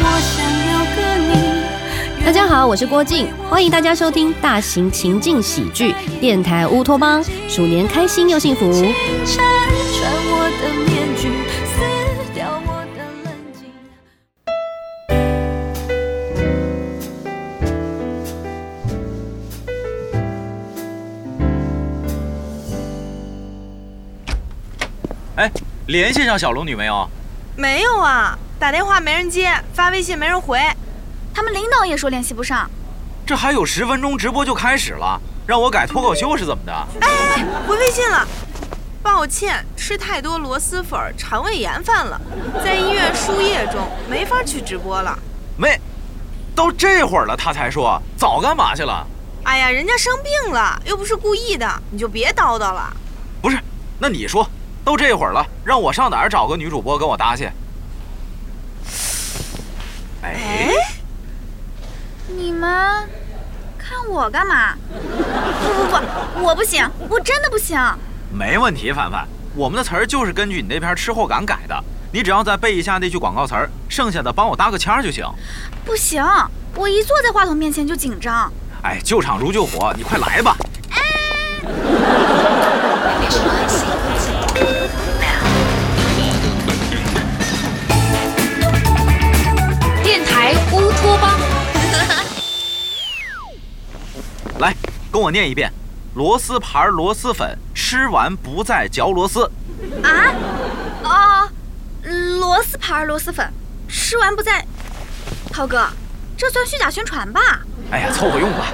我想要个你。大家好，我是郭靖，欢迎大家收听大型情境喜剧电台乌托邦，鼠年开心又幸福。清晨穿我的面具，撕掉我的冷静。哎，联系上小龙女没有？没有啊，打电话没人接，发微信没人回。他们领导也说联系不上。这还有十分钟直播就开始了，让我改脱口秀是怎么的？哎，回微信了。抱歉，吃太多螺蛳粉，肠胃炎犯了，在医院输液中，没法去直播了。没，都这会儿了他才说，早干嘛去了？哎呀，人家生病了，又不是故意的，你就别叨叨了。不是，那你说，都这会儿了，让我上哪儿找个女主播跟我搭去？哎，你们看我干嘛？不不不，我不行，我真的不行。没问题，凡凡，我们的词儿就是根据你那篇吃货感改的，你只要再背一下那句广告词儿，剩下的帮我搭个腔儿就行。不行，我一坐在话筒面前就紧张。哎，救场如救火，你快来吧！电 跟我念一遍：螺丝牌螺蛳粉，吃完不再嚼螺丝。啊？哦，螺丝牌螺蛳粉，吃完不再。涛哥，这算虚假宣传吧？哎呀，凑合用吧，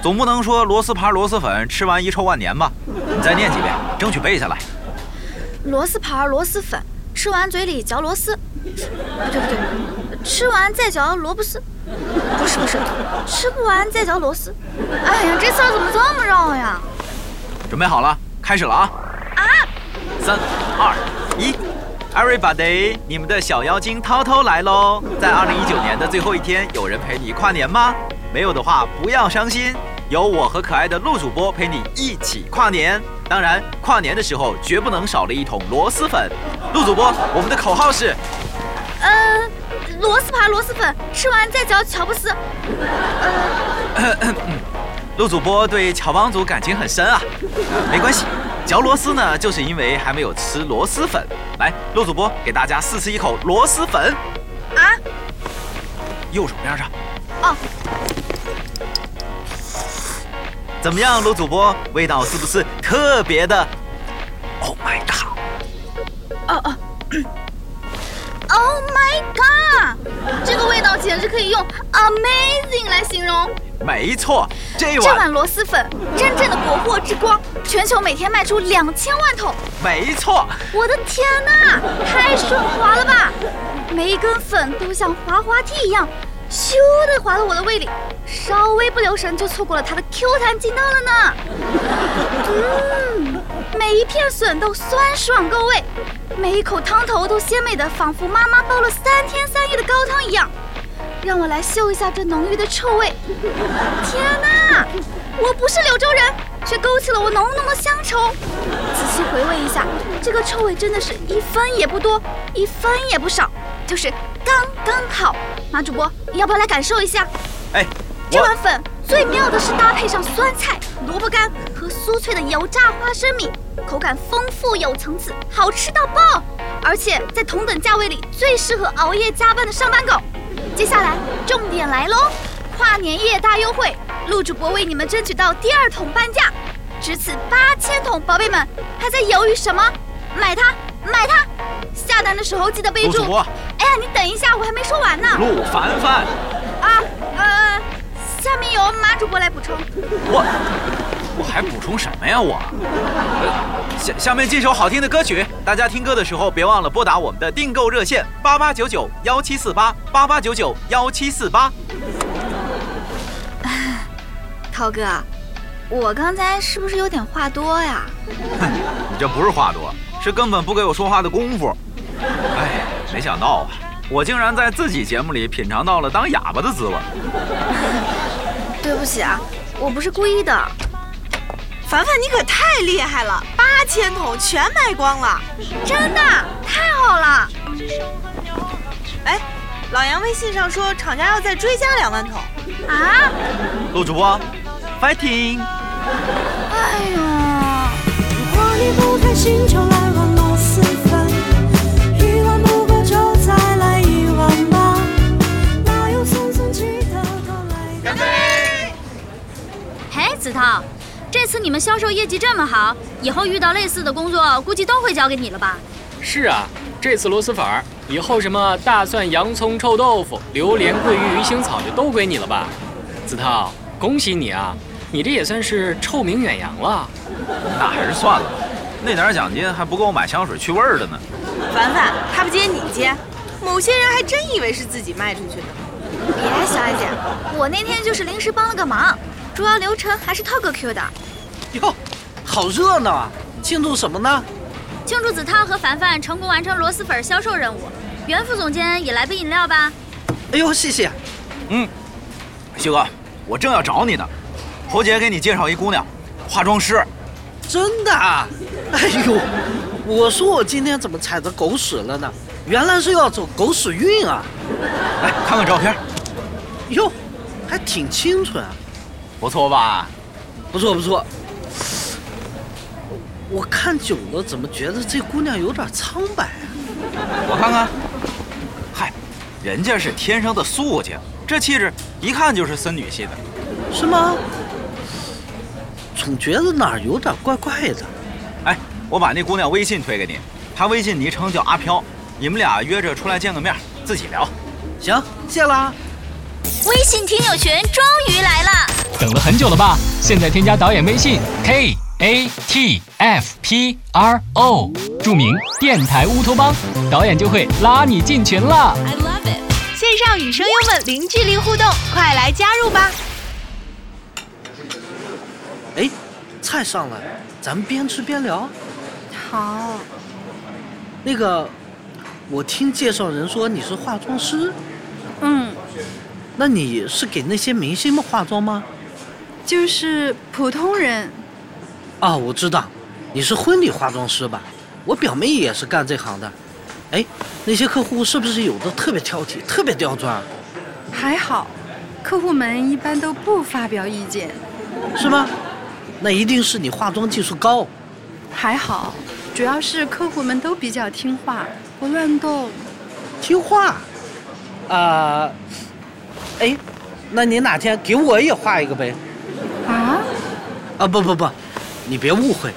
总不能说螺丝牌螺蛳粉吃完遗臭万年吧？你再念几遍，争取背下来。螺丝牌螺蛳粉，吃完嘴里嚼螺丝。不对不对，吃完再嚼萝卜丝。不是不是，吃不完再嚼螺丝。哎呀，这词儿怎么这么绕呀？准备好了，开始了啊！啊！三二一，Everybody，你们的小妖精涛涛来喽！在二零一九年的最后一天，有人陪你跨年吗？没有的话，不要伤心，有我和可爱的陆主播陪你一起跨年。当然，跨年的时候绝不能少了一桶螺蛳粉。陆主播，我们的口号是。呃，螺丝牌螺蛳粉，吃完再嚼乔布斯。陆主播对乔帮主感情很深啊，呃没关系，嚼螺丝呢，就是因为还没有吃螺蛳粉。来，陆主播给大家试吃一口螺蛳粉，啊？右手边上，哦，怎么样，陆主播，味道是不是特别的？Oh my god！哦哦。Oh my god！这个味道简直可以用 amazing 来形容。没错，这碗这碗碗螺蛳粉，真正的国货之光，全球每天卖出两千万桶。没错，我的天哪，太顺滑了吧！每一根粉都像滑滑梯一样，咻的滑到我的胃里，稍微不留神就错过了它的 Q 弹劲道了呢。嗯，每一片笋都酸爽够味，每一口汤头都鲜美的，仿佛妈妈煲了三天三夜的高汤一样。让我来嗅一下这浓郁的臭味。天哪，我不是柳州人，却勾起了我浓浓的乡愁。仔细回味一下，这个臭味真的是一分也不多，一分也不少，就是刚刚好。马主播，你要不要来感受一下？哎，这碗粉最妙的是搭配上酸菜、萝卜干和酥脆的油炸花生米，口感丰富有层次，好吃到爆！而且在同等价位里，最适合熬夜加班的上班狗。接下来重点来喽，跨年夜大优惠，陆主播为你们争取到第二桶半价，值此八千桶，宝贝们还在犹豫什么？买它，买它！下单的时候记得备注。哎呀，你等一下，我还没说完呢。陆凡凡，啊，呃，下面由马主播来补充。我我还补充什么呀我？呃下下面这首好听的歌曲，大家听歌的时候别忘了拨打我们的订购热线八八九九幺七四八八八九九幺七四八。涛哥，我刚才是不是有点话多呀？你这不是话多，是根本不给我说话的功夫。哎，没想到啊，我竟然在自己节目里品尝到了当哑巴的滋味。对不起啊，我不是故意的。凡凡，你可太厉害了，八千桶全卖光了。真的太好了！哎，老杨微信上说厂家要再追加两万桶。啊！陆主播，fighting！哎呀，心，就来碗螺蛳粉，一碗不够就再来一碗吧。哪有来？干杯！嘿，子韬，这次你们销售业绩这么好，以后遇到类似的工作，估计都会交给你了吧？是啊，这次螺蛳粉儿以后什么大蒜、洋葱、臭豆腐、榴莲、桂鱼、鱼腥草就都归你了吧？子韬，恭喜你啊！你这也算是臭名远扬了。那还是算了，那点奖金还不够买香水去味儿的呢。凡凡，他不接你接，某些人还真以为是自己卖出去的。别，小艾姐，我那天就是临时帮了个忙，主要流程还是涛哥 Q 的。哟，好热闹啊！庆祝什么呢？庆祝子韬和凡凡成功完成螺蛳粉销售任务，袁副总监也来杯饮料吧。哎呦，谢谢。嗯，旭哥，我正要找你呢。侯姐给你介绍一姑娘，化妆师。真的啊？哎呦，我说我今天怎么踩着狗屎了呢？原来是要走狗屎运啊！来看看照片，哟，还挺清纯啊，不错吧？不错不错。我看久了，怎么觉得这姑娘有点苍白啊？我看看，嗨，人家是天生的素净，这气质一看就是森女系的。是吗？总觉得哪儿有点怪怪的。哎，我把那姑娘微信推给你，她微信昵称叫阿飘，你们俩约着出来见个面，自己聊。行，谢啦。微信听友群终于来了，等了很久了吧？现在添加导演微信 k a t f p r o，注明电台乌托邦，导演就会拉你进群了。I love it。线上与声优们零距离互动，快来加入吧！哎，菜上来，咱们边吃边聊。好，那个，我听介绍人说你是化妆师，嗯，那你是给那些明星们化妆吗？就是普通人。啊，我知道，你是婚礼化妆师吧？我表妹也是干这行的。哎，那些客户是不是有的特别挑剔，特别刁钻，还好，客户们一般都不发表意见。是吗？那一定是你化妆技术高。还好，主要是客户们都比较听话，不乱动。听话。啊、哎，那你哪天给我也画一个呗？啊？啊，不不不，你别误会，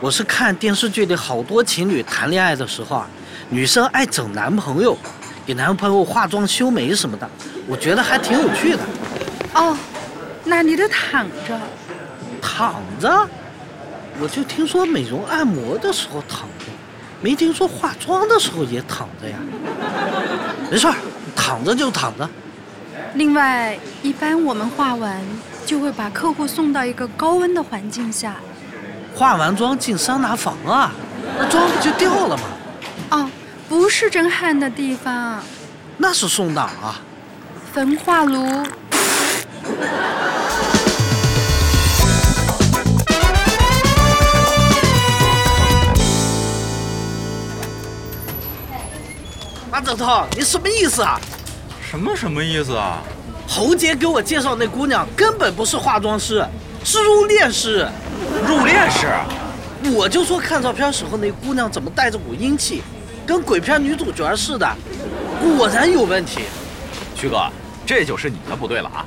我是看电视剧里好多情侣谈恋爱的时候啊，女生爱整男朋友，给男朋友化妆修眉什么的，我觉得还挺有趣的。哦，那你得躺着。躺着，我就听说美容按摩的时候躺着，没听说化妆的时候也躺着呀。没事儿，躺着就躺着。另外，一般我们化完就会把客户送到一个高温的环境下。化完妆进桑拿房啊，那妆不就掉了吗？哦，不是蒸汗的地方，那是送哪儿啊？焚化炉。马枕头，你什么意思啊？什么什么意思啊？侯杰给我介绍那姑娘根本不是化妆师，是入殓师。入殓师？我就说看照片时候那姑娘怎么带着股阴气，跟鬼片女主角似的，果然有问题。徐哥，这就是你的不对了啊！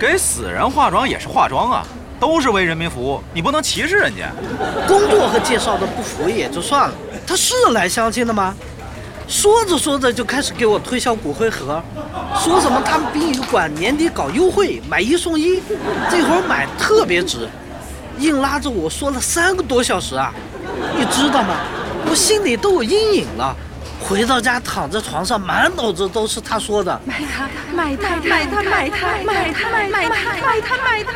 给死人化妆也是化妆啊，都是为人民服务，你不能歧视人家。工作和介绍的不符也就算了，他是来相亲的吗？说着说着就开始给我推销骨灰盒，说什么他们殡仪馆年底搞优惠，买一送一，这会儿买特别值，硬拉着我说了三个多小时啊！你知道吗？我心里都有阴影了。回到家躺在床上，满脑子都是他说的。买它，买它，买它，买它，买它，买它，买它，买它，